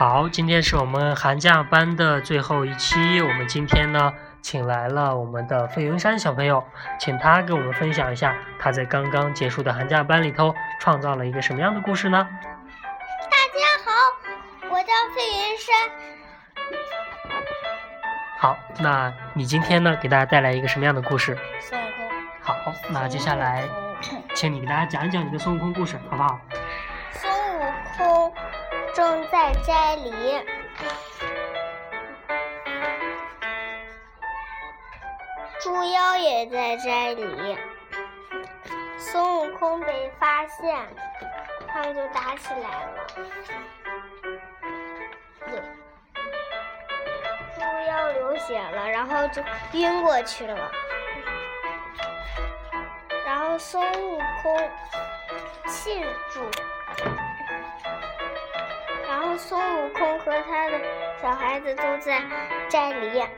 好，今天是我们寒假班的最后一期。我们今天呢，请来了我们的费云山小朋友，请他给我们分享一下他在刚刚结束的寒假班里头创造了一个什么样的故事呢？大家好，我叫费云山。好，那你今天呢，给大家带来一个什么样的故事？孙悟空。好，那接下来，请你给大家讲一讲你的孙悟空故事，好不好？正在摘梨，猪妖也在摘梨。孙悟空被发现，他们就打起来了。猪妖流血了，然后就晕过去了。然后孙悟空庆祝，后孙悟空和他的小孩子都在寨里。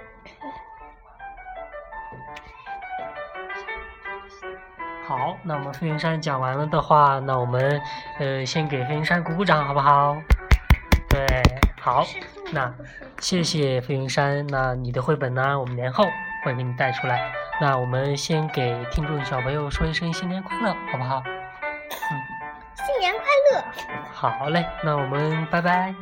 好，那我们飞云山讲完了的话，那我们呃先给飞云山鼓鼓掌，好不好？对，好，那谢谢飞云山。那你的绘本呢？我们年后会给你带出来。那我们先给听众小朋友说一声新年快乐，好不好？新年快乐！好嘞，那我们拜拜。